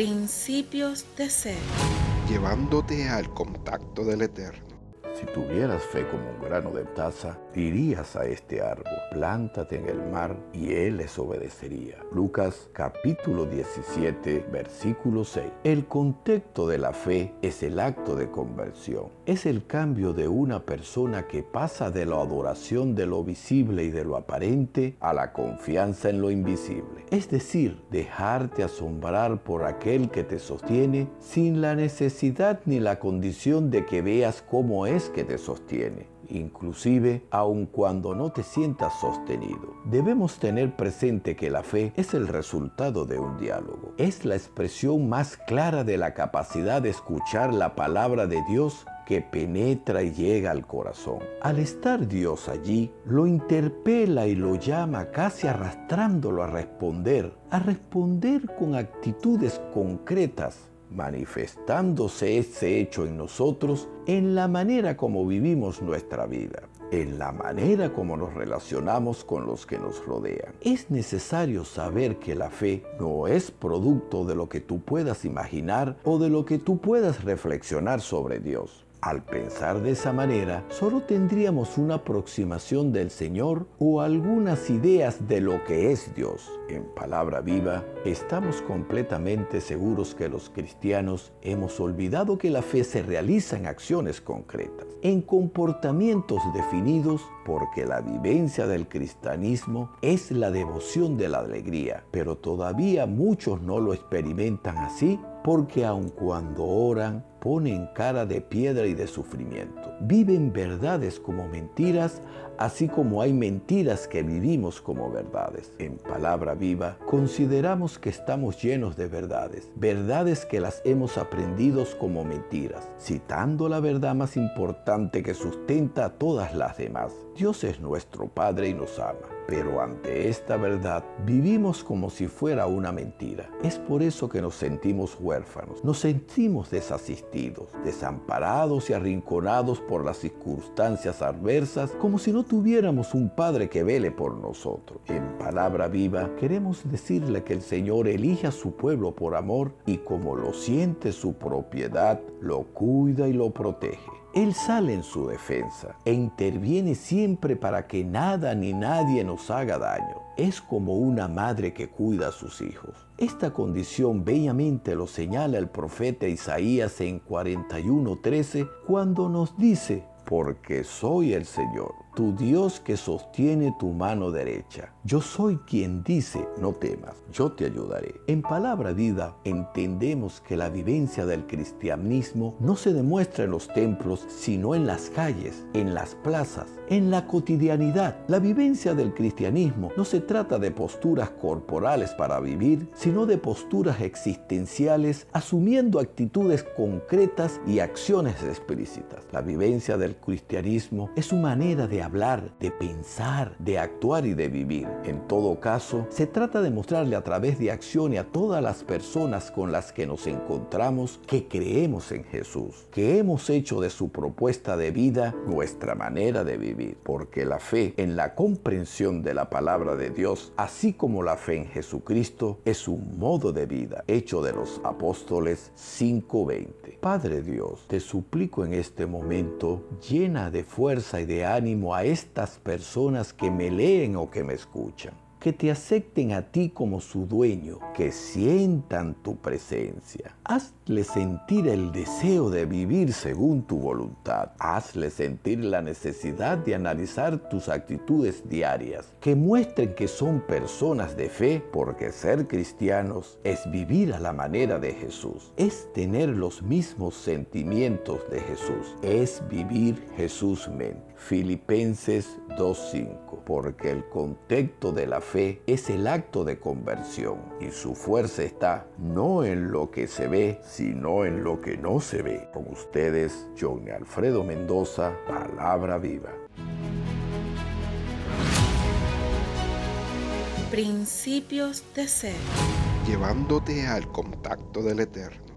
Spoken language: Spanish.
Principios de ser. Llevándote al contacto del Eterno. Si tuvieras fe como un grano de taza, dirías a este árbol, plántate en el mar y él les obedecería. Lucas capítulo 17, versículo 6. El contexto de la fe es el acto de conversión. Es el cambio de una persona que pasa de la adoración de lo visible y de lo aparente a la confianza en lo invisible. Es decir, dejarte asombrar por aquel que te sostiene sin la necesidad ni la condición de que veas cómo es que te sostiene, inclusive aun cuando no te sientas sostenido. Debemos tener presente que la fe es el resultado de un diálogo. Es la expresión más clara de la capacidad de escuchar la palabra de Dios que penetra y llega al corazón. Al estar Dios allí, lo interpela y lo llama casi arrastrándolo a responder, a responder con actitudes concretas manifestándose ese hecho en nosotros en la manera como vivimos nuestra vida, en la manera como nos relacionamos con los que nos rodean. Es necesario saber que la fe no es producto de lo que tú puedas imaginar o de lo que tú puedas reflexionar sobre Dios. Al pensar de esa manera, solo tendríamos una aproximación del Señor o algunas ideas de lo que es Dios. En palabra viva, estamos completamente seguros que los cristianos hemos olvidado que la fe se realiza en acciones concretas, en comportamientos definidos, porque la vivencia del cristianismo es la devoción de la alegría, pero todavía muchos no lo experimentan así porque aun cuando oran, ponen cara de piedra y de sufrimiento. Viven verdades como mentiras, así como hay mentiras que vivimos como verdades. En palabra viva, consideramos que estamos llenos de verdades, verdades que las hemos aprendido como mentiras, citando la verdad más importante que sustenta a todas las demás. Dios es nuestro Padre y nos ama, pero ante esta verdad vivimos como si fuera una mentira. Es por eso que nos sentimos huérfanos, nos sentimos desasistidos, desamparados y arrinconados por las circunstancias adversas, como si no tuviéramos un Padre que vele por nosotros. En palabra viva, queremos decirle que el Señor elige a su pueblo por amor y como lo siente su propiedad, lo cuida y lo protege. Él sale en su defensa e interviene siempre para que nada ni nadie nos haga daño. Es como una madre que cuida a sus hijos. Esta condición bellamente lo señala el profeta Isaías en 41:13 cuando nos dice, porque soy el Señor, tu Dios que sostiene tu mano derecha. Yo soy quien dice, no temas, yo te ayudaré. En palabra vida entendemos que la vivencia del cristianismo no se demuestra en los templos, sino en las calles, en las plazas, en la cotidianidad. La vivencia del cristianismo no se trata de posturas corporales para vivir, sino de posturas existenciales asumiendo actitudes concretas y acciones explícitas. La vivencia del cristianismo es su manera de hablar, de pensar, de actuar y de vivir. En todo caso, se trata de mostrarle a través de acción y a todas las personas con las que nos encontramos que creemos en Jesús, que hemos hecho de su propuesta de vida nuestra manera de vivir, porque la fe en la comprensión de la palabra de Dios, así como la fe en Jesucristo, es un modo de vida hecho de los apóstoles 5:20. Padre Dios, te suplico en este momento, llena de fuerza y de ánimo a estas personas que me leen o que me escuchan que te acepten a ti como su dueño, que sientan tu presencia. Hazle sentir el deseo de vivir según tu voluntad. Hazle sentir la necesidad de analizar tus actitudes diarias, que muestren que son personas de fe, porque ser cristianos es vivir a la manera de Jesús, es tener los mismos sentimientos de Jesús, es vivir Jesús mente. Filipenses 2.5, porque el contexto de la fe es el acto de conversión y su fuerza está no en lo que se ve, sino en lo que no se ve. Con ustedes, John Alfredo Mendoza, Palabra Viva. Principios de ser. Llevándote al contacto del Eterno.